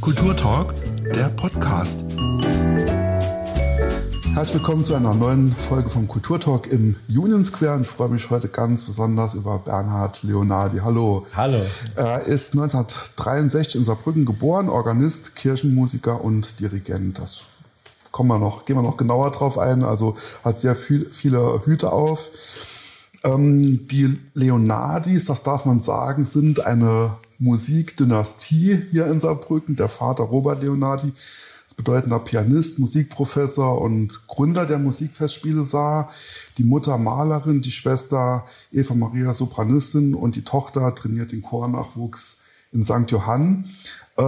Kulturtalk, der Podcast. Herzlich willkommen zu einer neuen Folge vom Kulturtalk im Union Square. Und ich freue mich heute ganz besonders über Bernhard Leonardi. Hallo. Hallo. Er ist 1963 in Saarbrücken geboren, Organist, Kirchenmusiker und Dirigent. Das kommen wir noch, gehen wir noch genauer drauf ein. Also hat sehr viel, viele Hüte auf. Ähm, die Leonardis, das darf man sagen, sind eine Musikdynastie hier in Saarbrücken. Der Vater Robert Leonardi ist bedeutender Pianist, Musikprofessor und Gründer der Musikfestspiele Saar. Die Mutter Malerin, die Schwester Eva Maria Sopranistin und die Tochter trainiert den Chornachwuchs in St. Johann. Äh,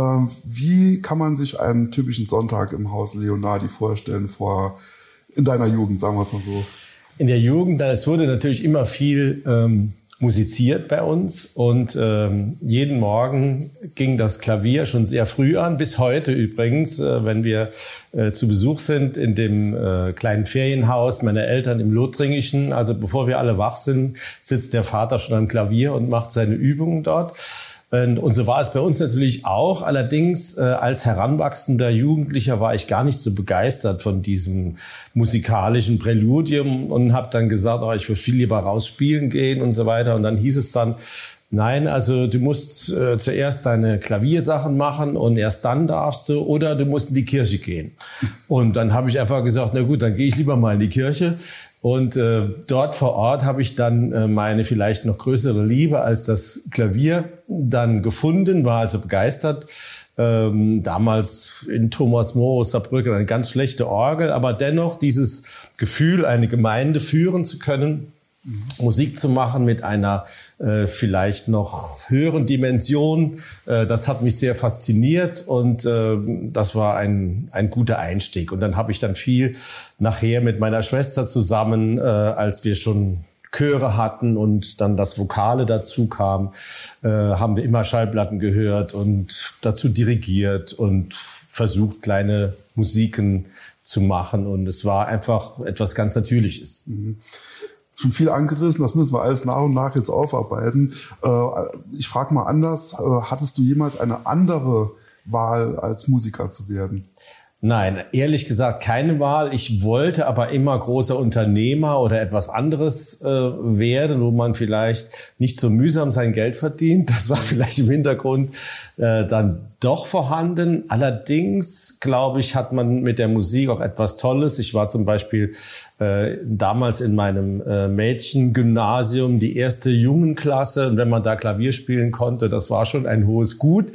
wie kann man sich einen typischen Sonntag im Haus Leonardi vorstellen vor in deiner Jugend, sagen wir es mal so? in der Jugend, es wurde natürlich immer viel ähm, musiziert bei uns und ähm, jeden Morgen ging das Klavier schon sehr früh an, bis heute übrigens, äh, wenn wir äh, zu Besuch sind in dem äh, kleinen Ferienhaus meiner Eltern im Lothringischen. Also bevor wir alle wach sind, sitzt der Vater schon am Klavier und macht seine Übungen dort. Und so war es bei uns natürlich auch. Allerdings äh, als heranwachsender Jugendlicher war ich gar nicht so begeistert von diesem musikalischen Präludium und habe dann gesagt, oh, ich will viel lieber rausspielen gehen und so weiter. Und dann hieß es dann, Nein, also du musst äh, zuerst deine Klaviersachen machen und erst dann darfst du oder du musst in die Kirche gehen. Und dann habe ich einfach gesagt, na gut, dann gehe ich lieber mal in die Kirche. Und äh, dort vor Ort habe ich dann äh, meine vielleicht noch größere Liebe als das Klavier dann gefunden, war also begeistert. Ähm, damals in Thomas More, Saarbrücken, eine ganz schlechte Orgel, aber dennoch dieses Gefühl, eine Gemeinde führen zu können, Mhm. Musik zu machen mit einer äh, vielleicht noch höheren Dimension. Äh, das hat mich sehr fasziniert und äh, das war ein, ein guter Einstieg. Und dann habe ich dann viel nachher mit meiner Schwester zusammen, als wir schon Chöre hatten und dann das Vokale dazu kam, haben wir immer Schallplatten gehört und dazu dirigiert und versucht, kleine Musiken zu machen. Und es war einfach etwas ganz Natürliches. Mhm schon viel angerissen. Das müssen wir alles nach und nach jetzt aufarbeiten. Äh, ich frage mal anders. Äh, hattest du jemals eine andere Wahl, als Musiker zu werden? Nein, ehrlich gesagt keine Wahl. Ich wollte aber immer großer Unternehmer oder etwas anderes äh, werden, wo man vielleicht nicht so mühsam sein Geld verdient. Das war vielleicht im Hintergrund äh, dann doch vorhanden. Allerdings, glaube ich, hat man mit der Musik auch etwas Tolles. Ich war zum Beispiel äh, damals in meinem äh, Mädchengymnasium die erste Jungenklasse. Und wenn man da Klavier spielen konnte, das war schon ein hohes Gut.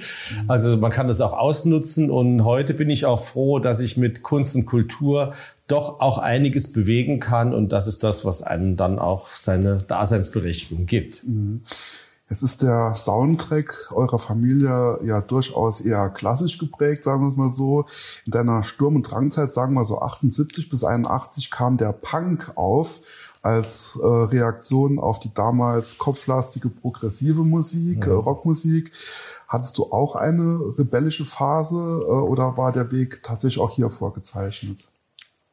Also man kann das auch ausnutzen. Und heute bin ich auch froh, dass ich mit Kunst und Kultur doch auch einiges bewegen kann. Und das ist das, was einem dann auch seine Daseinsberechtigung gibt. Mhm. Jetzt ist der Soundtrack eurer Familie ja durchaus eher klassisch geprägt, sagen wir es mal so. In deiner Sturm- und Drangzeit, sagen wir so 78 bis 81, kam der Punk auf als äh, Reaktion auf die damals kopflastige progressive Musik, mhm. äh, Rockmusik. Hattest du auch eine rebellische Phase äh, oder war der Weg tatsächlich auch hier vorgezeichnet?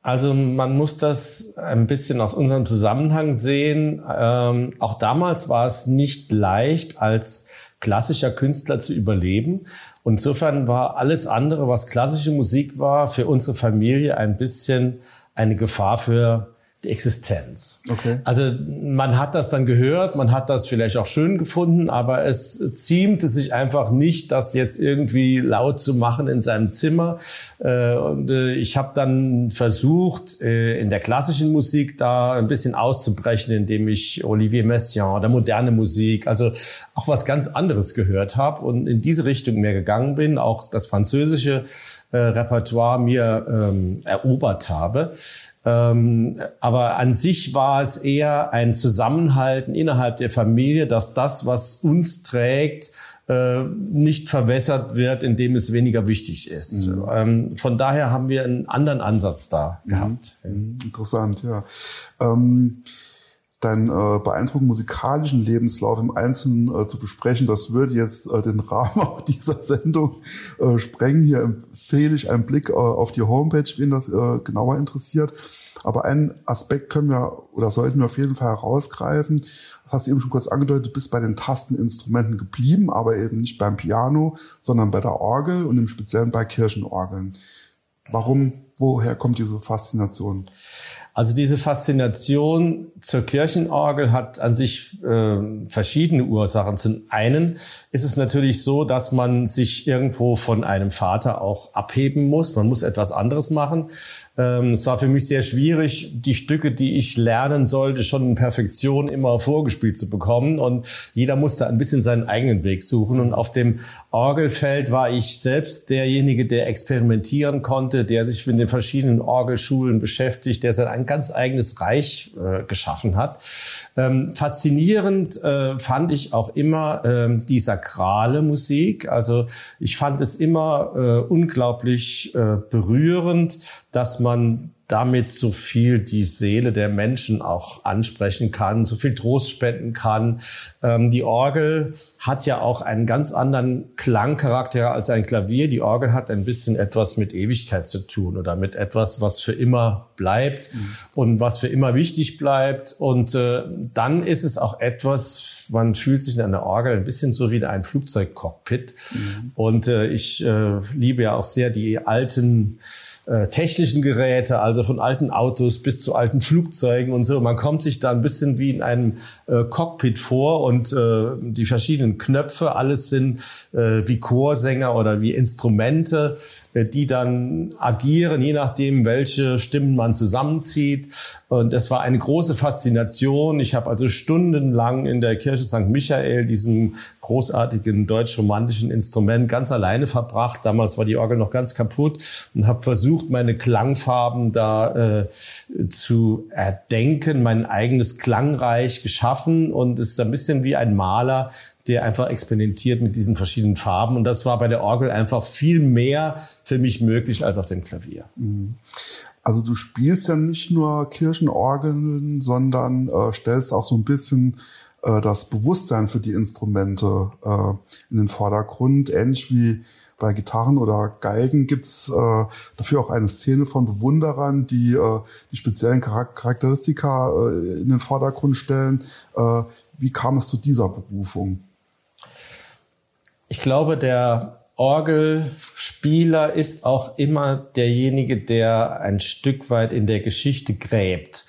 Also man muss das ein bisschen aus unserem Zusammenhang sehen. Ähm, auch damals war es nicht leicht, als klassischer Künstler zu überleben. Und insofern war alles andere, was klassische Musik war, für unsere Familie ein bisschen eine Gefahr für die Existenz. Okay. Also man hat das dann gehört, man hat das vielleicht auch schön gefunden, aber es ziemte sich einfach nicht, das jetzt irgendwie laut zu machen in seinem Zimmer. Äh, und äh, ich habe dann versucht, äh, in der klassischen Musik da ein bisschen auszubrechen, indem ich Olivier Messiaen oder moderne Musik, also auch was ganz anderes gehört habe und in diese Richtung mehr gegangen bin, auch das französische Repertoire mir ähm, erobert habe. Ähm, aber an sich war es eher ein Zusammenhalten innerhalb der Familie, dass das, was uns trägt, äh, nicht verwässert wird, indem es weniger wichtig ist. Mhm. Ähm, von daher haben wir einen anderen Ansatz da mhm. gehabt. Mhm. Interessant, ja. Ähm deinen äh, beeindruckenden musikalischen Lebenslauf im Einzelnen äh, zu besprechen. Das würde jetzt äh, den Rahmen auch dieser Sendung äh, sprengen. Hier empfehle ich einen Blick äh, auf die Homepage, wen das äh, genauer interessiert. Aber einen Aspekt können wir oder sollten wir auf jeden Fall herausgreifen. Das hast du eben schon kurz angedeutet, du bist bei den Tasteninstrumenten geblieben, aber eben nicht beim Piano, sondern bei der Orgel und im Speziellen bei Kirchenorgeln. Warum, woher kommt diese Faszination? Also diese Faszination zur Kirchenorgel hat an sich äh, verschiedene Ursachen. Zum einen ist es natürlich so, dass man sich irgendwo von einem Vater auch abheben muss. Man muss etwas anderes machen. Ähm, es war für mich sehr schwierig, die Stücke, die ich lernen sollte, schon in Perfektion immer vorgespielt zu bekommen. Und jeder musste ein bisschen seinen eigenen Weg suchen. Und auf dem Orgelfeld war ich selbst derjenige, der experimentieren konnte, der sich mit den verschiedenen Orgelschulen beschäftigt, der sein ganz eigenes Reich äh, geschaffen hat. Ähm, faszinierend äh, fand ich auch immer ähm, die sakrale Musik. Also ich fand es immer äh, unglaublich äh, berührend, dass man damit so viel die Seele der Menschen auch ansprechen kann, so viel Trost spenden kann. Ähm, die Orgel hat ja auch einen ganz anderen Klangcharakter als ein Klavier. Die Orgel hat ein bisschen etwas mit Ewigkeit zu tun oder mit etwas, was für immer bleibt mhm. und was für immer wichtig bleibt. Und äh, dann ist es auch etwas, man fühlt sich in einer Orgel ein bisschen so wie in einem Flugzeugcockpit. Mhm. Und äh, ich äh, liebe ja auch sehr die alten äh, technischen Geräte, also von alten Autos bis zu alten Flugzeugen und so. Man kommt sich da ein bisschen wie in einem äh, Cockpit vor und äh, die verschiedenen Knöpfe, alles sind äh, wie Chorsänger oder wie Instrumente, die dann agieren, je nachdem, welche Stimmen man zusammenzieht. Und das war eine große Faszination. Ich habe also stundenlang in der Kirche St. Michael, diesem großartigen deutsch-romantischen Instrument, ganz alleine verbracht. Damals war die Orgel noch ganz kaputt und habe versucht, meine Klangfarben da äh, zu erdenken, mein eigenes Klangreich geschaffen. Und es ist ein bisschen wie ein Maler, der einfach experimentiert mit diesen verschiedenen Farben. Und das war bei der Orgel einfach viel mehr für mich möglich als auf dem Klavier. Mhm. Also du spielst ja nicht nur Kirchenorgeln, sondern äh, stellst auch so ein bisschen äh, das Bewusstsein für die Instrumente äh, in den Vordergrund. Ähnlich wie bei Gitarren oder Geigen gibt's äh, dafür auch eine Szene von Bewunderern, die äh, die speziellen Charakteristika äh, in den Vordergrund stellen. Äh, wie kam es zu dieser Berufung? Ich glaube, der Orgelspieler ist auch immer derjenige, der ein Stück weit in der Geschichte gräbt.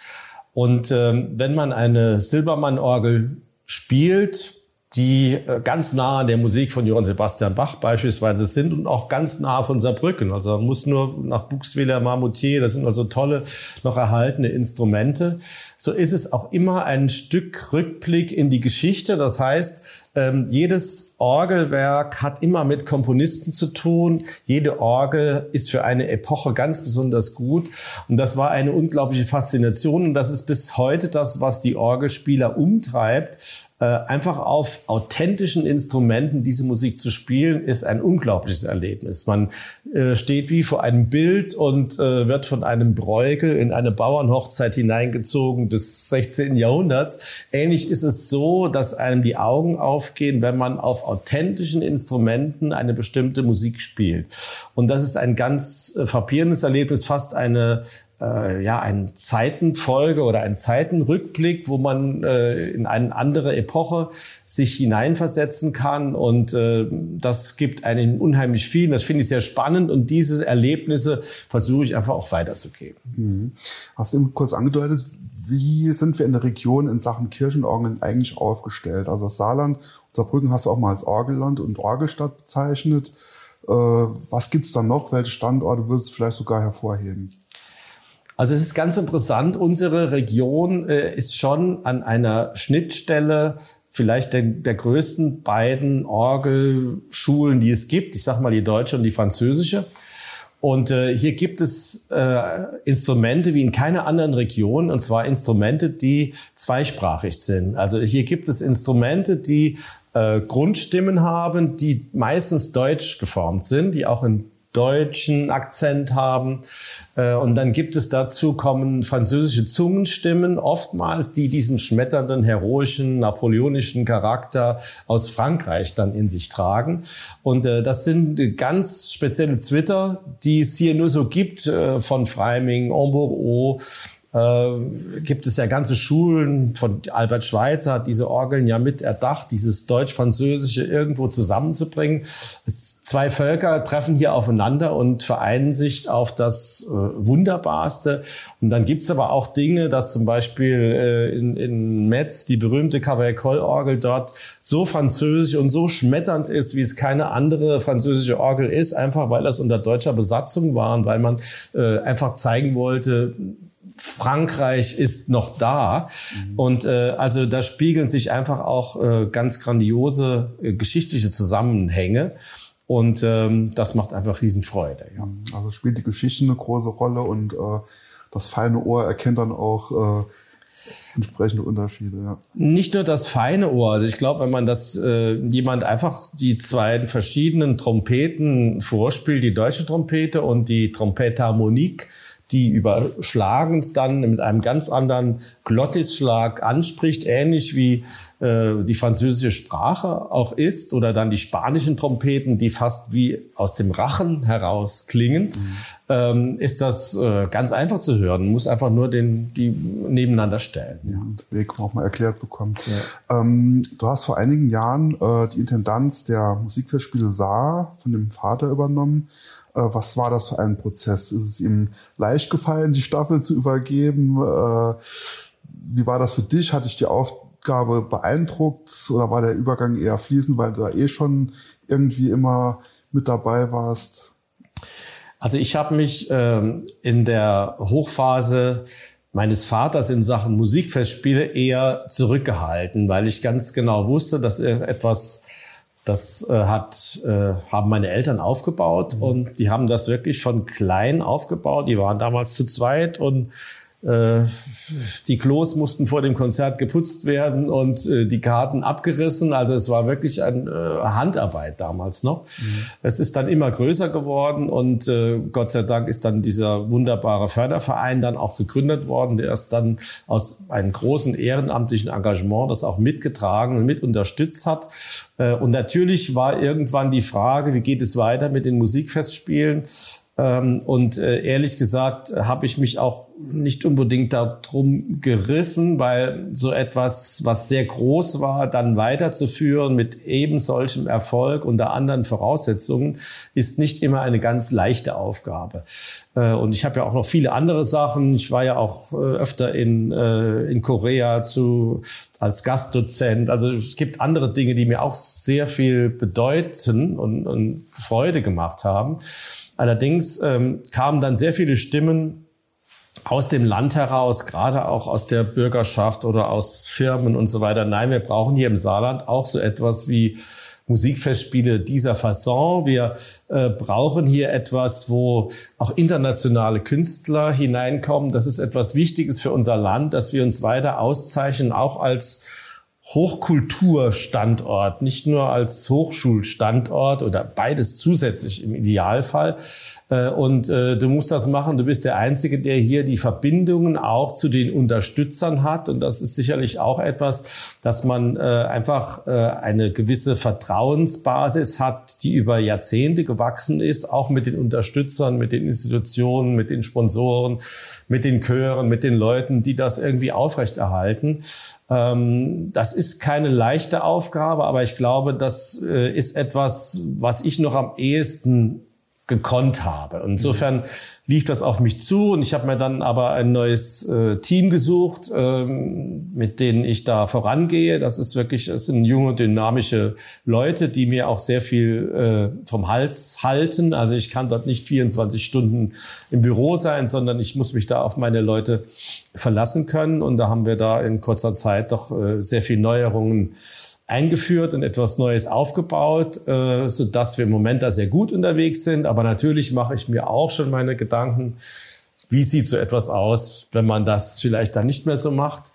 Und ähm, wenn man eine Silbermann-Orgel spielt, die äh, ganz nah an der Musik von Johann Sebastian Bach beispielsweise sind und auch ganz nah von Saarbrücken. Also man muss nur nach Buxwiller, Marmoutier, das sind also tolle, noch erhaltene Instrumente. So ist es auch immer ein Stück Rückblick in die Geschichte. Das heißt, ähm, jedes Orgelwerk hat immer mit Komponisten zu tun. Jede Orgel ist für eine Epoche ganz besonders gut. Und das war eine unglaubliche Faszination. Und das ist bis heute das, was die Orgelspieler umtreibt. Äh, einfach auf authentischen Instrumenten diese Musik zu spielen, ist ein unglaubliches Erlebnis. Man äh, steht wie vor einem Bild und äh, wird von einem Bräugel in eine Bauernhochzeit hineingezogen des 16. Jahrhunderts. Ähnlich ist es so, dass einem die Augen aufgehen, wenn man auf authentischen Instrumenten eine bestimmte Musik spielt. Und das ist ein ganz frappierendes Erlebnis, fast eine äh, ja, eine Zeitenfolge oder ein Zeitenrückblick, wo man äh, in eine andere Epoche sich hineinversetzen kann. Und äh, das gibt einen unheimlich viel. Das finde ich sehr spannend. Und diese Erlebnisse versuche ich einfach auch weiterzugeben. Mhm. Hast du eben kurz angedeutet, wie sind wir in der Region in Sachen Kirchenorgeln eigentlich aufgestellt? Also das Saarland, Saarbrücken hast du auch mal als Orgelland und Orgelstadt bezeichnet. Äh, was gibt's da noch? Welche Standorte würdest du vielleicht sogar hervorheben? Also es ist ganz interessant, unsere Region äh, ist schon an einer Schnittstelle vielleicht der, der größten beiden Orgelschulen, die es gibt. Ich sage mal die deutsche und die französische. Und äh, hier gibt es äh, Instrumente wie in keiner anderen Region, und zwar Instrumente, die zweisprachig sind. Also hier gibt es Instrumente, die äh, Grundstimmen haben, die meistens deutsch geformt sind, die auch in deutschen Akzent haben. Äh, und dann gibt es dazu kommen französische Zungenstimmen, oftmals, die diesen schmetternden, heroischen, napoleonischen Charakter aus Frankreich dann in sich tragen. Und äh, das sind ganz spezielle Twitter, die es hier nur so gibt, äh, von Freiming, Embourgeau, äh, gibt es ja ganze Schulen von Albert Schweitzer hat diese Orgeln ja mit erdacht, dieses Deutsch-Französische irgendwo zusammenzubringen. Es, zwei Völker treffen hier aufeinander und vereinen sich auf das äh, Wunderbarste. Und dann gibt's aber auch Dinge, dass zum Beispiel äh, in, in Metz die berühmte Cavaillé-Orgel dort so französisch und so schmetternd ist, wie es keine andere französische Orgel ist, einfach weil das unter deutscher Besatzung war und weil man äh, einfach zeigen wollte, Frankreich ist noch da. Mhm. Und äh, also da spiegeln sich einfach auch äh, ganz grandiose äh, geschichtliche Zusammenhänge. Und ähm, das macht einfach Riesenfreude. Ja. Mhm. Also spielt die Geschichte eine große Rolle und äh, das feine Ohr erkennt dann auch äh, entsprechende Unterschiede. Ja. Nicht nur das feine Ohr. Also ich glaube, wenn man das äh, jemand einfach die zwei verschiedenen Trompeten vorspielt, die deutsche Trompete und die Trompete Harmonique, die überschlagend dann mit einem ganz anderen Glottisschlag anspricht, ähnlich wie äh, die französische Sprache auch ist, oder dann die spanischen Trompeten, die fast wie aus dem Rachen heraus klingen, mhm. ähm, ist das äh, ganz einfach zu hören. Man muss einfach nur den, die nebeneinander stellen. Ja, und Weg auch mal erklärt bekommen. Ja. Ähm, du hast vor einigen Jahren äh, die Intendanz der Musikfestspiele Saar von dem Vater übernommen. Äh, was war das für ein Prozess? Ist es ihm leicht gefallen, die Staffel zu übergeben? Äh, wie war das für dich? Hatte ich die Aufgabe beeindruckt oder war der Übergang eher fließend, weil du da eh schon irgendwie immer mit dabei warst? Also ich habe mich ähm, in der Hochphase meines Vaters in Sachen Musikfestspiele eher zurückgehalten, weil ich ganz genau wusste, dass er etwas das äh, hat, äh, haben meine Eltern aufgebaut mhm. und die haben das wirklich von klein aufgebaut. Die waren damals zu zweit und die Klos mussten vor dem Konzert geputzt werden und äh, die Karten abgerissen. Also es war wirklich eine äh, Handarbeit damals noch. Mhm. Es ist dann immer größer geworden und Gott sei Dank ist dann dieser wunderbare Förderverein dann auch gegründet worden, der erst dann aus einem großen ehrenamtlichen Engagement das auch mitgetragen und mit unterstützt hat. Und natürlich war irgendwann die Frage, wie geht es weiter mit den Musikfestspielen? Ähm, und äh, ehrlich gesagt habe ich mich auch nicht unbedingt darum gerissen, weil so etwas, was sehr groß war, dann weiterzuführen mit eben solchem Erfolg unter anderen Voraussetzungen, ist nicht immer eine ganz leichte Aufgabe. Äh, und ich habe ja auch noch viele andere Sachen. Ich war ja auch äh, öfter in, in Korea zu, als Gastdozent. Also es gibt andere Dinge, die mir auch sehr viel bedeuten und, und Freude gemacht haben. Allerdings ähm, kamen dann sehr viele Stimmen aus dem Land heraus, gerade auch aus der Bürgerschaft oder aus Firmen und so weiter. Nein, wir brauchen hier im Saarland auch so etwas wie Musikfestspiele dieser Fasson. Wir äh, brauchen hier etwas, wo auch internationale Künstler hineinkommen. Das ist etwas Wichtiges für unser Land, dass wir uns weiter auszeichnen, auch als Hochkulturstandort, nicht nur als Hochschulstandort oder beides zusätzlich im Idealfall. Äh, und äh, du musst das machen. Du bist der Einzige, der hier die Verbindungen auch zu den Unterstützern hat. Und das ist sicherlich auch etwas, dass man äh, einfach eine gewisse Vertrauensbasis hat, die über Jahrzehnte gewachsen ist, auch mit den Unterstützern, mit den Institutionen, mit den Sponsoren, mit den Chören, mit den Leuten, die das irgendwie aufrechterhalten. Ähm, das ist keine leichte Aufgabe, aber ich glaube, das äh, ist etwas, was ich noch am ehesten gekonnt habe. Insofern lief das auf mich zu und ich habe mir dann aber ein neues äh, Team gesucht, ähm, mit denen ich da vorangehe. Das ist wirklich, es sind junge, dynamische Leute, die mir auch sehr viel äh, vom Hals halten. Also ich kann dort nicht 24 Stunden im Büro sein, sondern ich muss mich da auf meine Leute verlassen können. Und da haben wir da in kurzer Zeit doch äh, sehr viel Neuerungen eingeführt und etwas Neues aufgebaut, äh, so dass wir im Moment da sehr gut unterwegs sind. Aber natürlich mache ich mir auch schon meine Gedanken, wie sieht so etwas aus, wenn man das vielleicht dann nicht mehr so macht?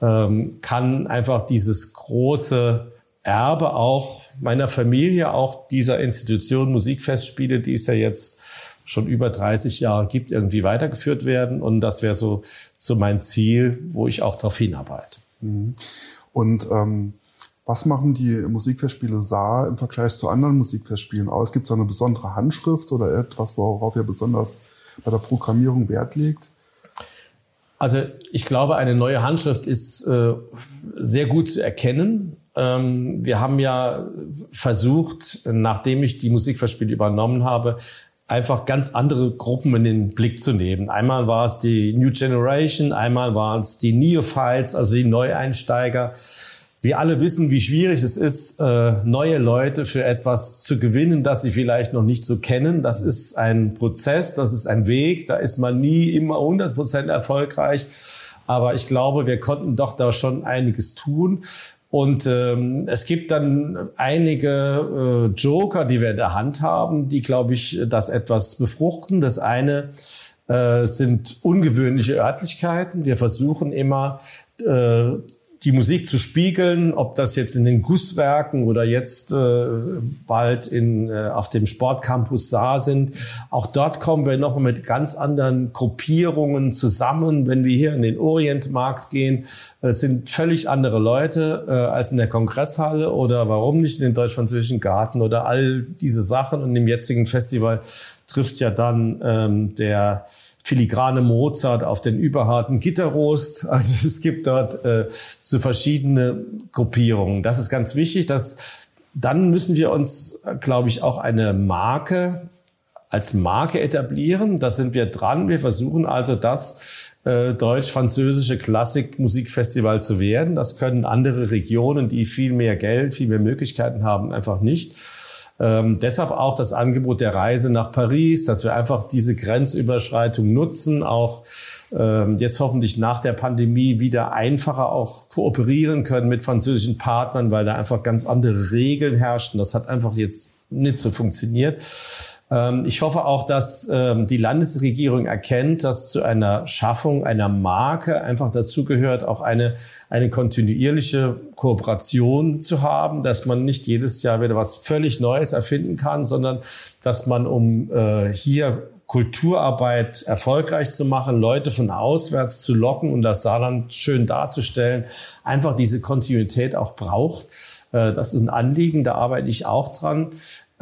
Ähm, kann einfach dieses große Erbe auch meiner Familie, auch dieser Institution Musikfestspiele, die es ja jetzt schon über 30 Jahre gibt, irgendwie weitergeführt werden. Und das wäre so, so mein Ziel, wo ich auch darauf hinarbeite. Mhm. Und ähm, was machen die Musikfestspiele Saar im Vergleich zu anderen Musikfestspielen aus? Gibt es da eine besondere Handschrift oder etwas, worauf ihr besonders bei der Programmierung Wert legt? Also ich glaube, eine neue Handschrift ist äh, sehr gut zu erkennen. Ähm, wir haben ja versucht, nachdem ich die Musikverspiele übernommen habe, einfach ganz andere Gruppen in den Blick zu nehmen. Einmal war es die New Generation, einmal waren es die Neophytes, also die Neueinsteiger. Wir alle wissen, wie schwierig es ist, äh, neue Leute für etwas zu gewinnen, das sie vielleicht noch nicht so kennen. Das ist ein Prozess, das ist ein Weg, da ist man nie immer 100 Prozent erfolgreich. Aber ich glaube, wir konnten doch da schon einiges tun. Und ähm, es gibt dann einige äh, Joker, die wir in der Hand haben, die, glaube ich, das etwas befruchten. Das eine äh, sind ungewöhnliche Örtlichkeiten. Wir versuchen immer, äh, die Musik zu spiegeln, ob das jetzt in den Gusswerken oder jetzt äh, bald in, äh, auf dem Sportcampus Saar sind. Auch dort kommen wir noch mit ganz anderen Gruppierungen zusammen. Wenn wir hier in den Orientmarkt gehen, äh, sind völlig andere Leute äh, als in der Kongresshalle oder warum nicht in den deutsch-französischen Garten oder all diese Sachen. Und im jetzigen Festival trifft ja dann ähm, der filigrane Mozart auf den überharten Gitterrost. Also es gibt dort äh, so verschiedene Gruppierungen. Das ist ganz wichtig. Dass, dann müssen wir uns, glaube ich, auch eine Marke als Marke etablieren. Da sind wir dran. Wir versuchen also das äh, deutsch-französische Klassikmusikfestival zu werden. Das können andere Regionen, die viel mehr Geld, viel mehr Möglichkeiten haben, einfach nicht. Ähm, deshalb auch das Angebot der Reise nach Paris, dass wir einfach diese Grenzüberschreitung nutzen, auch ähm, jetzt hoffentlich nach der Pandemie wieder einfacher auch kooperieren können mit französischen Partnern, weil da einfach ganz andere Regeln herrschen. Das hat einfach jetzt nicht so funktioniert. Ähm, ich hoffe auch, dass ähm, die Landesregierung erkennt, dass zu einer Schaffung einer Marke einfach dazugehört, auch eine, eine kontinuierliche Kooperation zu haben, dass man nicht jedes Jahr wieder was völlig Neues erfinden kann, sondern dass man, um äh, hier Kulturarbeit erfolgreich zu machen, Leute von auswärts zu locken und das Saarland schön darzustellen, einfach diese Kontinuität auch braucht. Äh, das ist ein Anliegen, da arbeite ich auch dran.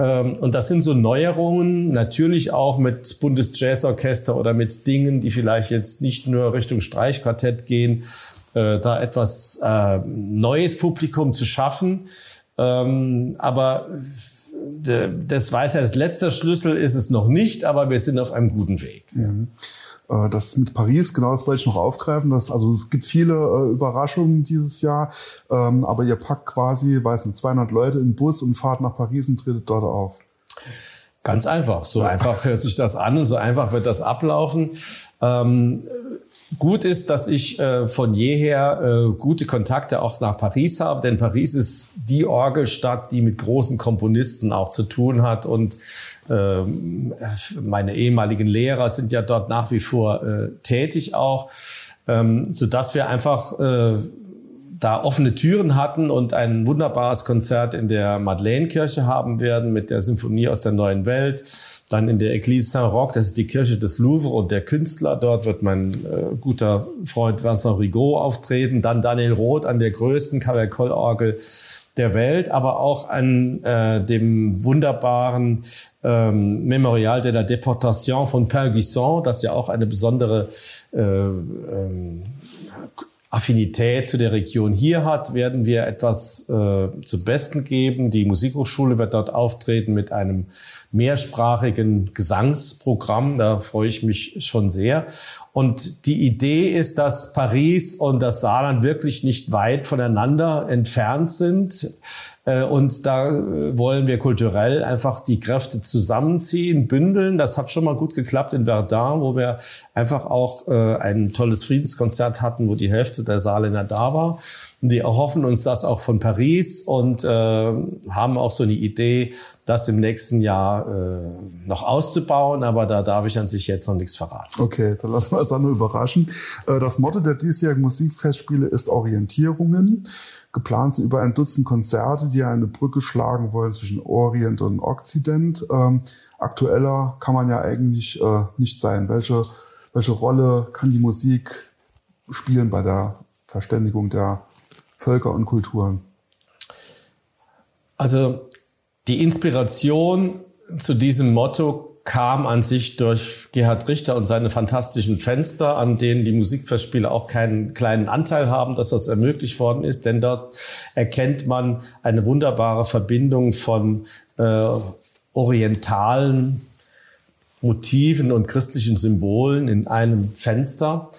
Ähm, und das sind so Neuerungen, natürlich auch mit Bundesjazzorchester oder mit Dingen, die vielleicht jetzt nicht nur Richtung Streichquartett gehen, äh, da etwas äh, neues Publikum zu schaffen. Ähm, aber das weiß er, als letzter Schlüssel ist es noch nicht, aber wir sind auf einem guten Weg. Mhm. Äh, das mit Paris, genau das wollte ich noch aufgreifen. Das, also es gibt viele äh, Überraschungen dieses Jahr, ähm, aber ihr packt quasi, weiß nicht, 200 Leute in den Bus und fahrt nach Paris und tretet dort auf. Ganz einfach. So einfach hört sich das an und so einfach wird das ablaufen. Ähm, Gut ist, dass ich äh, von jeher äh, gute Kontakte auch nach Paris habe, denn Paris ist die Orgelstadt, die mit großen Komponisten auch zu tun hat und äh, meine ehemaligen Lehrer sind ja dort nach wie vor äh, tätig auch, ähm, so dass wir einfach äh, da offene Türen hatten und ein wunderbares Konzert in der Madeleine-Kirche haben werden mit der Symphonie aus der neuen Welt. Dann in der Église Saint-Roch, das ist die Kirche des Louvre und der Künstler. Dort wird mein äh, guter Freund Vincent Rigaud auftreten. Dann Daniel Roth an der größten Cavalcoll-Orgel der Welt, aber auch an äh, dem wunderbaren ähm, Memorial de la Déportation von Père das ja auch eine besondere äh, ähm, Affinität zu der Region hier hat, werden wir etwas äh, zum Besten geben. Die Musikhochschule wird dort auftreten mit einem mehrsprachigen Gesangsprogramm. Da freue ich mich schon sehr. Und die Idee ist, dass Paris und das Saarland wirklich nicht weit voneinander entfernt sind. Äh, und da äh, wollen wir kulturell einfach die Kräfte zusammenziehen, bündeln. Das hat schon mal gut geklappt in Verdun, wo wir einfach auch äh, ein tolles Friedenskonzert hatten, wo die Hälfte der Saarländer da war. Die erhoffen uns das auch von Paris und äh, haben auch so eine Idee, das im nächsten Jahr äh, noch auszubauen, aber da darf ich an sich jetzt noch nichts verraten. Okay, dann lassen wir uns auch nur überraschen. Äh, das Motto der diesjährigen Musikfestspiele ist Orientierungen. Geplant sind über ein Dutzend Konzerte, die eine Brücke schlagen wollen zwischen Orient und Okzident. Ähm, aktueller kann man ja eigentlich äh, nicht sein. Welche, welche Rolle kann die Musik spielen bei der Verständigung der Völker und Kulturen? Also die Inspiration zu diesem Motto kam an sich durch Gerhard Richter und seine fantastischen Fenster, an denen die Musikfestspiele auch keinen kleinen Anteil haben, dass das ermöglicht worden ist. Denn dort erkennt man eine wunderbare Verbindung von äh, orientalen Motiven und christlichen Symbolen in einem Fenster.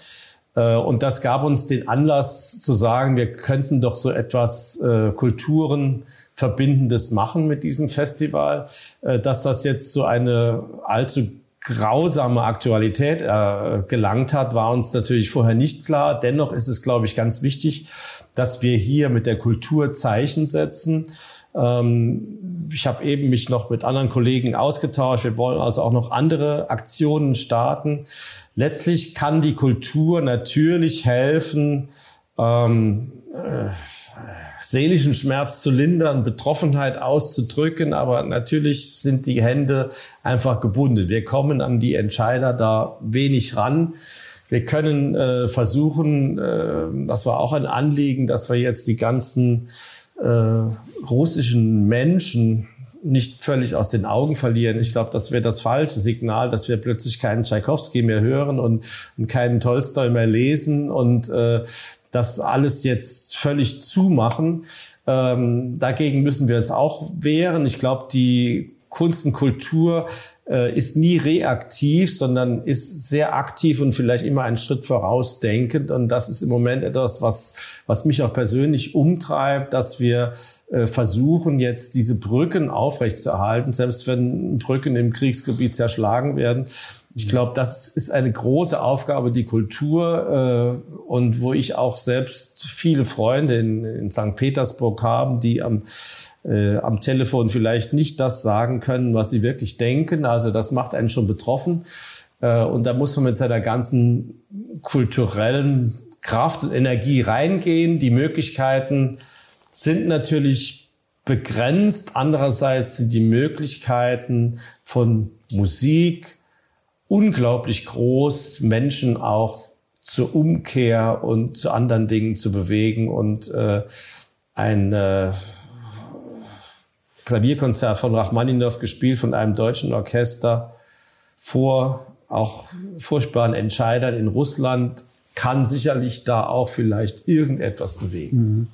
Äh, und das gab uns den Anlass zu sagen, wir könnten doch so etwas äh, Kulturen machen mit diesem Festival. Äh, dass das jetzt so eine allzu grausame Aktualität äh, gelangt hat, war uns natürlich vorher nicht klar. Dennoch ist es, glaube ich, ganz wichtig, dass wir hier mit der Kultur Zeichen setzen. Ähm, ich habe eben mich noch mit anderen Kollegen ausgetauscht. Wir wollen also auch noch andere Aktionen starten. Letztlich kann die Kultur natürlich helfen, ähm, äh, seelischen Schmerz zu lindern, Betroffenheit auszudrücken, aber natürlich sind die Hände einfach gebunden. Wir kommen an die Entscheider da wenig ran. Wir können äh, versuchen, äh, das war auch ein Anliegen, dass wir jetzt die ganzen russischen Menschen nicht völlig aus den Augen verlieren. Ich glaube, das wäre das falsche Signal, dass wir plötzlich keinen Tschaikowski mehr hören und, und keinen Tolstoi mehr lesen und äh, das alles jetzt völlig zumachen. Ähm, dagegen müssen wir uns auch wehren. Ich glaube, die Kunst und Kultur äh, ist nie reaktiv, sondern ist sehr aktiv und vielleicht immer einen Schritt vorausdenkend. Und das ist im Moment etwas, was, was mich auch persönlich umtreibt, dass wir äh, versuchen, jetzt diese Brücken aufrechtzuerhalten, selbst wenn Brücken im Kriegsgebiet zerschlagen werden, ich glaube, das ist eine große Aufgabe, die Kultur äh, und wo ich auch selbst viele Freunde in, in St. Petersburg haben, die am äh, am Telefon vielleicht nicht das sagen können, was sie wirklich denken. Also das macht einen schon betroffen. Äh, und da muss man mit seiner ganzen kulturellen Kraft und Energie reingehen. Die Möglichkeiten sind natürlich begrenzt. Andererseits sind die Möglichkeiten von Musik, unglaublich groß, Menschen auch zur Umkehr und zu anderen Dingen zu bewegen und äh, ein äh, Klavierkonzert von Rachmaninow gespielt von einem deutschen Orchester vor auch furchtbaren Entscheidern in Russland kann sicherlich da auch vielleicht irgendetwas bewegen. Mhm.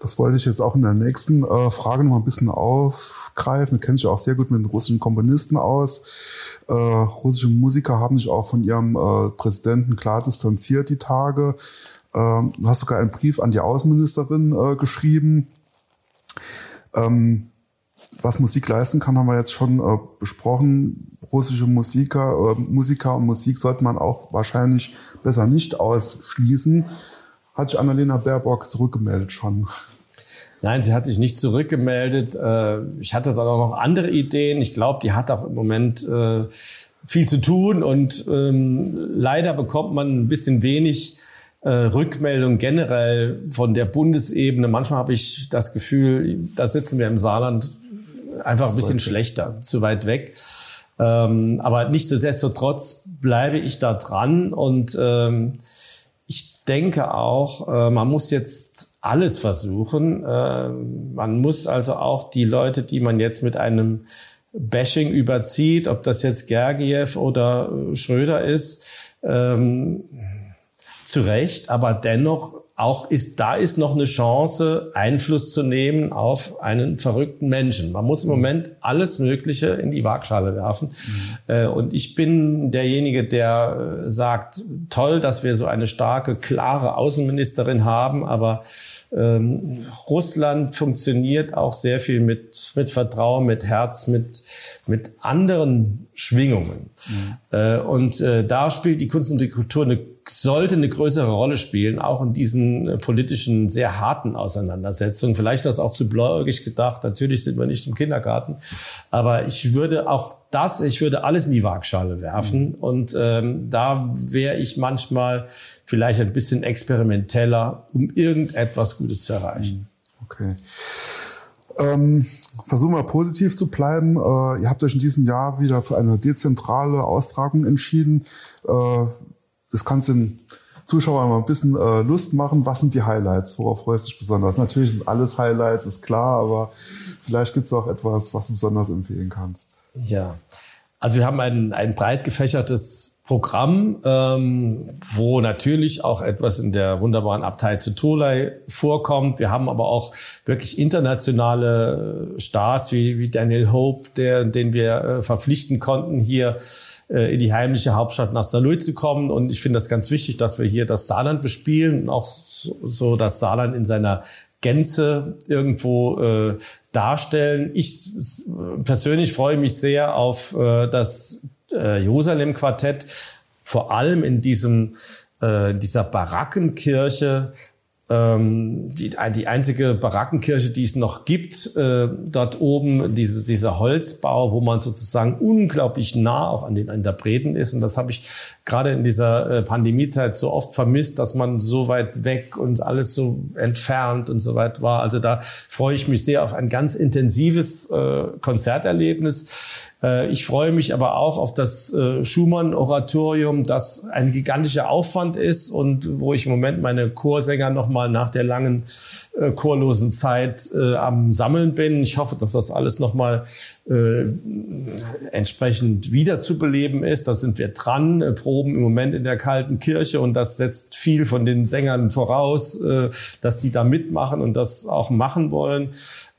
Das wollte ich jetzt auch in der nächsten äh, Frage noch mal ein bisschen aufgreifen. Du kennst dich auch sehr gut mit russischen Komponisten aus. Äh, russische Musiker haben sich auch von ihrem äh, Präsidenten klar distanziert die Tage. Ähm, du hast sogar einen Brief an die Außenministerin äh, geschrieben. Ähm, was Musik leisten kann, haben wir jetzt schon äh, besprochen. Russische Musiker, äh, Musiker und Musik sollte man auch wahrscheinlich besser nicht ausschließen hat sich Annalena Baerbock zurückgemeldet schon? Nein, sie hat sich nicht zurückgemeldet. Äh, ich hatte dann auch noch andere Ideen. Ich glaube, die hat auch im Moment äh, viel zu tun und ähm, leider bekommt man ein bisschen wenig äh, Rückmeldung generell von der Bundesebene. Manchmal habe ich das Gefühl, da sitzen wir im Saarland einfach ein bisschen schlechter, zu weit weg. Ähm, aber nichtsdestotrotz bleibe ich da dran und ähm, denke auch, äh, man muss jetzt alles versuchen. Äh, man muss also auch die Leute, die man jetzt mit einem Bashing überzieht, ob das jetzt Gergiev oder Schröder ist, ähm, zu Recht, aber dennoch auch ist, da ist noch eine Chance, Einfluss zu nehmen auf einen verrückten Menschen. Man muss im Moment alles Mögliche in die Waagschale werfen. Mhm. Und ich bin derjenige, der äh, sagt, toll, dass wir so eine starke, klare Außenministerin haben, aber ähm, Russland funktioniert auch sehr viel mit, mit Vertrauen, mit Herz, mit, mit anderen Schwingungen. Mhm. Äh, und äh, da spielt die Kunst und die Kultur eine sollte eine größere Rolle spielen, auch in diesen äh, politischen, sehr harten Auseinandersetzungen. Vielleicht das auch zu blauäugig gedacht. Natürlich sind wir nicht im Kindergarten. Aber ich würde auch das, ich würde alles in die Waagschale werfen. Mhm. Und ähm, da wäre ich manchmal vielleicht ein bisschen experimenteller, um irgendetwas Gutes zu erreichen. Mhm. Okay. Ähm, versuchen wir positiv zu bleiben. Äh, ihr habt euch in diesem Jahr wieder für eine dezentrale Austragung entschieden. Äh, das kannst den Zuschauern mal ein bisschen äh, Lust machen. Was sind die Highlights? Worauf freust du dich besonders? Natürlich sind alles Highlights, ist klar, aber vielleicht gibt es auch etwas, was du besonders empfehlen kannst. Ja, also wir haben ein, ein breit gefächertes Programm, ähm, wo natürlich auch etwas in der wunderbaren Abtei zu Tolai vorkommt. Wir haben aber auch wirklich internationale Stars wie, wie Daniel Hope, der, den wir äh, verpflichten konnten, hier äh, in die heimliche Hauptstadt nach Saarlouis zu kommen. Und ich finde das ganz wichtig, dass wir hier das Saarland bespielen und auch so, so das Saarland in seiner Gänze irgendwo äh, darstellen. Ich persönlich freue mich sehr auf äh, das äh, Jerusalem-Quartett vor allem in diesem äh, dieser Barackenkirche ähm, die, die einzige Barackenkirche, die es noch gibt, äh, dort oben, dieses, dieser Holzbau, wo man sozusagen unglaublich nah auch an den Interpreten ist. Und das habe ich gerade in dieser äh, Pandemiezeit so oft vermisst, dass man so weit weg und alles so entfernt und so weit war. Also da freue ich mich sehr auf ein ganz intensives äh, Konzerterlebnis. Äh, ich freue mich aber auch auf das äh, Schumann-Oratorium, das ein gigantischer Aufwand ist und wo ich im Moment meine Chorsänger nochmal nach der langen äh, chorlosen Zeit am Sammeln bin. Ich hoffe, dass das alles nochmal entsprechend wiederzubeleben ist. Da sind wir dran, proben im Moment in der kalten Kirche und das setzt viel von den Sängern voraus, dass die da mitmachen und das auch machen wollen.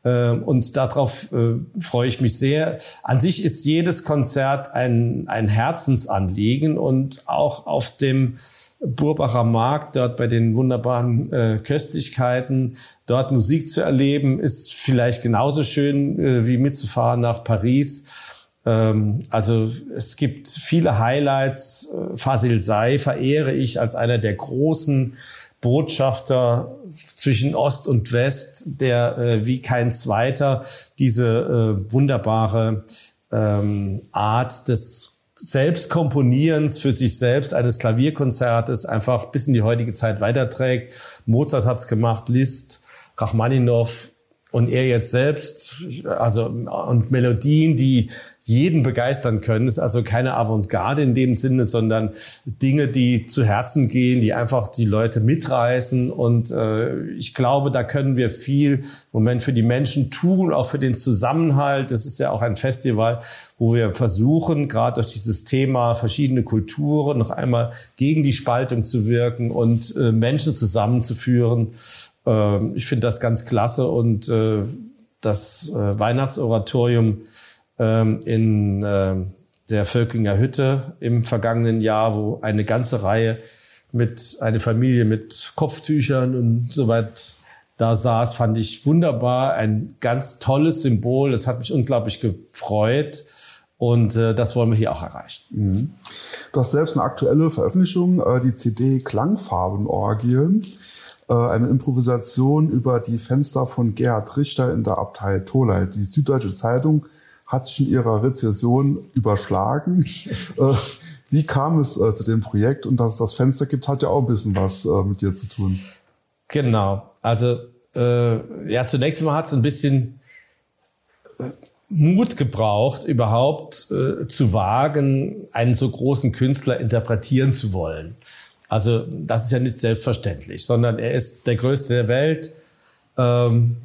Ähm, und darauf äh, freue ich mich sehr. An sich ist jedes Konzert ein, ein Herzensanliegen und auch auf dem Burbacher Markt, dort bei den wunderbaren äh, Köstlichkeiten, dort Musik zu erleben, ist vielleicht genauso schön äh, wie mitzufahren nach Paris. Ähm, also es gibt viele Highlights. Äh, Fasil Say verehre ich als einer der großen Botschafter zwischen Ost und West, der äh, wie kein zweiter diese äh, wunderbare ähm, Art des Selbstkomponierens für sich selbst eines Klavierkonzertes einfach bis in die heutige Zeit weiterträgt. Mozart hat's gemacht, Liszt, Rachmaninow, und er jetzt selbst, also und Melodien, die jeden begeistern können, ist also keine Avantgarde in dem Sinne, sondern Dinge, die zu Herzen gehen, die einfach die Leute mitreißen. Und äh, ich glaube, da können wir viel im Moment für die Menschen tun, auch für den Zusammenhalt. Das ist ja auch ein Festival, wo wir versuchen, gerade durch dieses Thema verschiedene Kulturen noch einmal gegen die Spaltung zu wirken und äh, Menschen zusammenzuführen. Ähm, ich finde das ganz klasse und äh, das äh, Weihnachtsoratorium ähm, in äh, der Völklinger Hütte im vergangenen Jahr, wo eine ganze Reihe mit eine Familie mit Kopftüchern und so weit da saß, fand ich wunderbar, ein ganz tolles Symbol. Das hat mich unglaublich gefreut. Und äh, das wollen wir hier auch erreichen. Mhm. Du hast selbst eine aktuelle Veröffentlichung, äh, die CD Klangfarbenorgien. Äh, eine Improvisation über die Fenster von Gerhard Richter in der Abtei Tolai. Die Süddeutsche Zeitung hat sich in ihrer Rezession überschlagen. Äh, wie kam es äh, zu dem Projekt? Und dass es das Fenster gibt, hat ja auch ein bisschen was mit dir zu tun. Genau. Also äh, ja, zunächst mal hat es ein bisschen Mut gebraucht, überhaupt äh, zu wagen, einen so großen Künstler interpretieren zu wollen. Also das ist ja nicht selbstverständlich, sondern er ist der Größte der Welt. Ähm,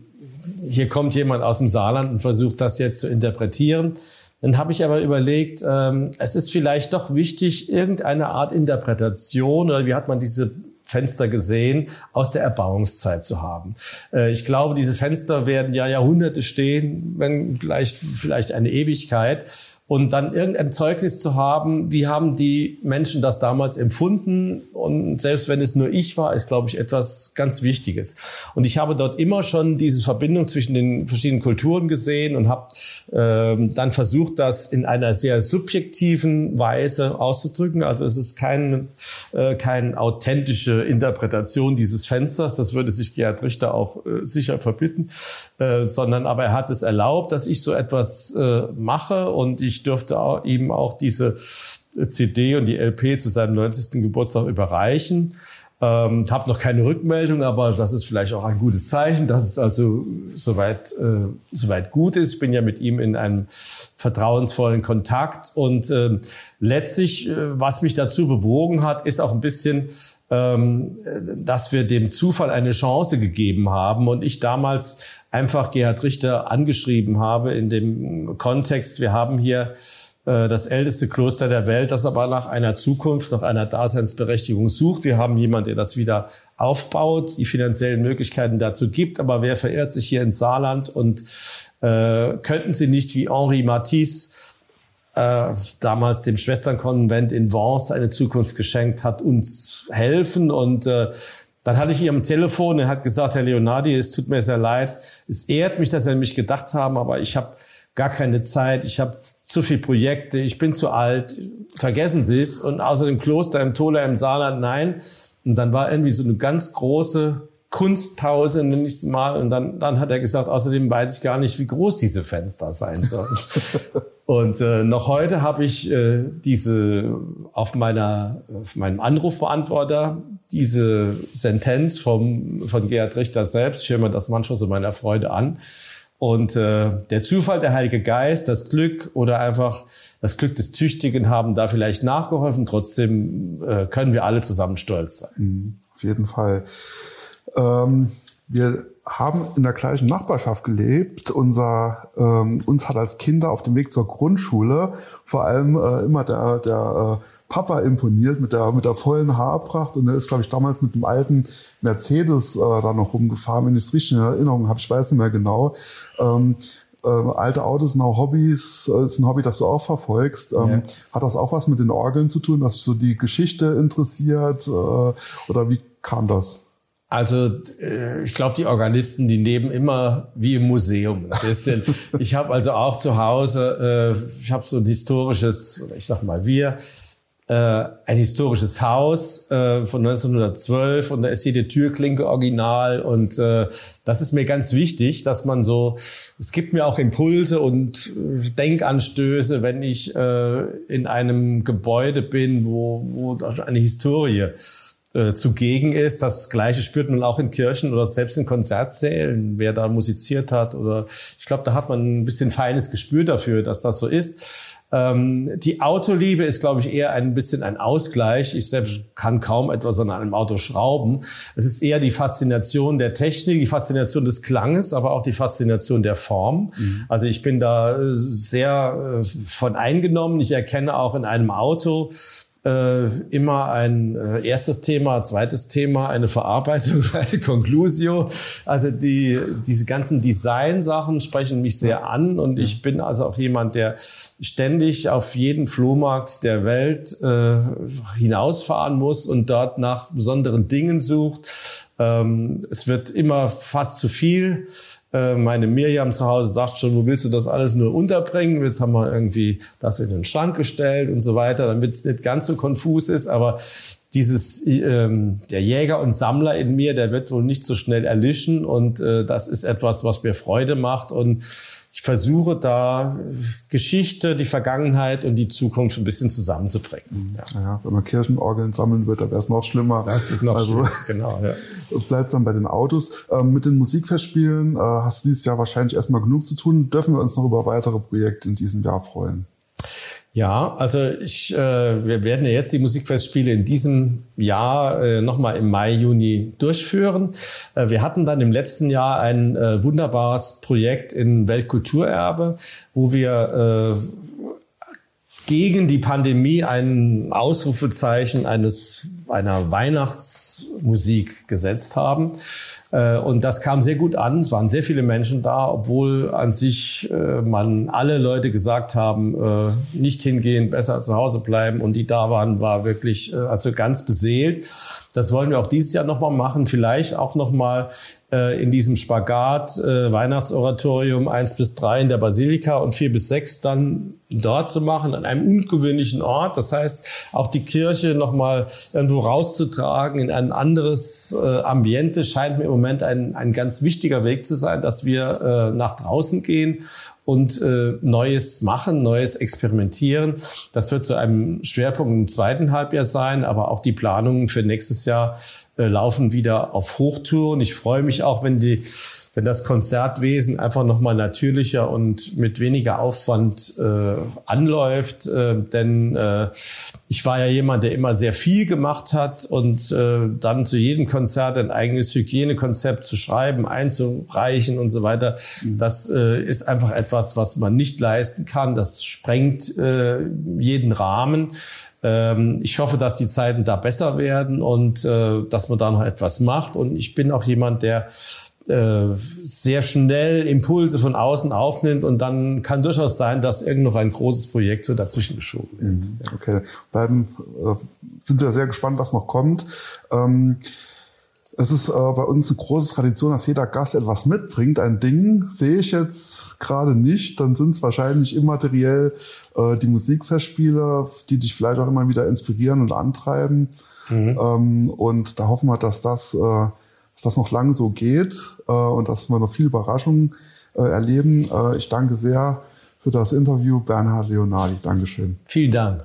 hier kommt jemand aus dem Saarland und versucht das jetzt zu interpretieren. Dann habe ich aber überlegt, ähm, es ist vielleicht doch wichtig, irgendeine Art Interpretation, oder wie hat man diese Fenster gesehen, aus der Erbauungszeit zu haben. Äh, ich glaube, diese Fenster werden ja Jahrhunderte stehen, wenn gleich vielleicht eine Ewigkeit. Und dann irgendein Zeugnis zu haben, wie haben die Menschen das damals empfunden und selbst wenn es nur ich war, ist, glaube ich, etwas ganz Wichtiges. Und ich habe dort immer schon diese Verbindung zwischen den verschiedenen Kulturen gesehen und habe äh, dann versucht, das in einer sehr subjektiven Weise auszudrücken. Also es ist kein, äh, keine authentische Interpretation dieses Fensters, das würde sich Gerhard Richter auch äh, sicher verbitten, äh, sondern aber er hat es erlaubt, dass ich so etwas äh, mache und ich dürfte auch, ihm auch diese CD und die LP zu seinem 90. Geburtstag überreichen. Ähm, habe noch keine Rückmeldung, aber das ist vielleicht auch ein gutes Zeichen, dass es also soweit äh, soweit gut ist. Ich bin ja mit ihm in einem vertrauensvollen Kontakt und äh, letztlich, äh, was mich dazu bewogen hat, ist auch ein bisschen, dass wir dem Zufall eine Chance gegeben haben und ich damals einfach Gerhard Richter angeschrieben habe in dem Kontext. Wir haben hier äh, das älteste Kloster der Welt, das aber nach einer Zukunft, nach einer Daseinsberechtigung sucht. Wir haben jemanden, der das wieder aufbaut, die finanziellen Möglichkeiten dazu gibt. Aber wer verirrt sich hier ins Saarland und äh, könnten Sie nicht wie Henri Matisse äh, damals dem Schwesternkonvent in Vence eine Zukunft geschenkt hat, uns helfen und äh, dann hatte ich ihn am Telefon, er hat gesagt, Herr Leonardi, es tut mir sehr leid, es ehrt mich, dass Sie an mich gedacht haben, aber ich habe gar keine Zeit, ich habe zu viele Projekte, ich bin zu alt, vergessen Sie es. Und außer dem Kloster im Tola im Saarland, nein. Und dann war irgendwie so eine ganz große Kunstpause, nenne ich es mal. Und dann, dann hat er gesagt, außerdem weiß ich gar nicht, wie groß diese Fenster sein sollen. und äh, noch heute habe ich äh, diese auf meiner auf meinem Anrufbeantworter diese Sentenz vom von Gerhard Richter selbst. Mir das manchmal so meiner Freude an. Und äh, der Zufall, der Heilige Geist, das Glück oder einfach das Glück des Tüchtigen haben da vielleicht nachgeholfen. Trotzdem äh, können wir alle zusammen stolz sein. Mhm, auf jeden Fall. Ähm, wir haben in der gleichen Nachbarschaft gelebt. Unser, ähm, uns hat als Kinder auf dem Weg zur Grundschule vor allem äh, immer der, der äh, Papa imponiert mit der, mit der vollen Haarpracht. Und er ist, glaube ich, damals mit einem alten Mercedes äh, da noch rumgefahren, wenn ich es richtig in Erinnerung habe. Ich weiß nicht mehr genau. Ähm, äh, alte Autos sind auch Hobbys, äh, ist ein Hobby, das du auch verfolgst. Ähm, ja. Hat das auch was mit den Orgeln zu tun, dass dich so die Geschichte interessiert? Äh, oder wie kam das? Also äh, ich glaube, die Organisten, die leben immer wie im Museum ein bisschen. ich habe also auch zu Hause, äh, ich habe so ein historisches, oder ich sag mal wir, äh, ein historisches Haus äh, von 1912 und da ist jede Türklinke original und äh, das ist mir ganz wichtig, dass man so, es gibt mir auch Impulse und äh, Denkanstöße, wenn ich äh, in einem Gebäude bin, wo, wo eine Historie äh, zugegen ist. Das Gleiche spürt man auch in Kirchen oder selbst in Konzertsälen, wer da musiziert hat. Oder ich glaube, da hat man ein bisschen feines Gespür dafür, dass das so ist. Ähm, die Autoliebe ist, glaube ich, eher ein bisschen ein Ausgleich. Ich selbst kann kaum etwas an einem Auto schrauben. Es ist eher die Faszination der Technik, die Faszination des Klanges, aber auch die Faszination der Form. Mhm. Also ich bin da äh, sehr äh, von eingenommen. Ich erkenne auch in einem Auto äh, immer ein äh, erstes Thema, zweites Thema, eine Verarbeitung, eine Conclusio. Also die, diese ganzen Design-Sachen sprechen mich sehr an und ich bin also auch jemand, der ständig auf jeden Flohmarkt der Welt äh, hinausfahren muss und dort nach besonderen Dingen sucht. Ähm, es wird immer fast zu viel. Äh, meine Miriam zu Hause sagt schon, wo willst du das alles nur unterbringen? Jetzt haben wir irgendwie das in den Schrank gestellt und so weiter, damit es nicht ganz so konfus ist. Aber dieses ähm, der Jäger und Sammler in mir, der wird wohl nicht so schnell erlischen und äh, das ist etwas, was mir Freude macht und ich versuche da Geschichte, die Vergangenheit und die Zukunft ein bisschen zusammenzubringen. Ja, ja wenn man Kirchenorgeln sammeln wird, dann wäre es noch schlimmer. Das ist noch also, schlimmer, genau. Ja. Bleibt dann bei den Autos. Ähm, mit den Musikfestspielen äh, hast du dieses Jahr wahrscheinlich erstmal genug zu tun. Dürfen wir uns noch über weitere Projekte in diesem Jahr freuen? Ja, also ich, äh, wir werden ja jetzt die Musikfestspiele in diesem Jahr äh, nochmal im Mai, Juni durchführen. Äh, wir hatten dann im letzten Jahr ein äh, wunderbares Projekt in Weltkulturerbe, wo wir äh, gegen die Pandemie ein Ausrufezeichen eines einer Weihnachtsmusik gesetzt haben. Äh, und das kam sehr gut an. Es waren sehr viele Menschen da, obwohl an sich äh, man alle Leute gesagt haben, äh, nicht hingehen, besser zu Hause bleiben. Und die da waren, war wirklich also ganz beseelt. Das wollen wir auch dieses Jahr nochmal machen. Vielleicht auch nochmal in diesem Spagat Weihnachtsoratorium eins bis drei in der Basilika und vier bis sechs dann dort zu machen, an einem ungewöhnlichen Ort. Das heißt, auch die Kirche nochmal irgendwo rauszutragen in ein anderes äh, Ambiente scheint mir im Moment ein, ein ganz wichtiger Weg zu sein, dass wir äh, nach draußen gehen und äh, Neues machen, Neues experimentieren. Das wird zu einem Schwerpunkt im zweiten Halbjahr sein, aber auch die Planungen für nächstes Jahr äh, laufen wieder auf Hochtour. Und ich freue mich auch, wenn die wenn das Konzertwesen einfach nochmal natürlicher und mit weniger Aufwand äh, anläuft. Äh, denn äh, ich war ja jemand, der immer sehr viel gemacht hat und äh, dann zu jedem Konzert ein eigenes Hygienekonzept zu schreiben, einzureichen und so weiter. Mhm. Das äh, ist einfach etwas, was man nicht leisten kann. Das sprengt äh, jeden Rahmen ähm, ich hoffe, dass die Zeiten da besser werden und äh, dass man da noch etwas macht. Und ich bin auch jemand, der äh, sehr schnell Impulse von außen aufnimmt und dann kann durchaus sein, dass irgend noch ein großes Projekt so dazwischen geschoben wird. Mhm. Okay, bleiben äh, sind wir sehr gespannt, was noch kommt. Ähm, es ist äh, bei uns eine große Tradition, dass jeder Gast etwas mitbringt. Ein Ding sehe ich jetzt gerade nicht. Dann sind es wahrscheinlich immateriell äh, die Musikfestspiele, die dich vielleicht auch immer wieder inspirieren und antreiben. Mhm. Ähm, und da hoffen wir, dass das äh, dass das noch lange so geht äh, und dass wir noch viel Überraschungen äh, erleben. Äh, ich danke sehr für das Interview, Bernhard Leonardi. Dankeschön. Vielen Dank.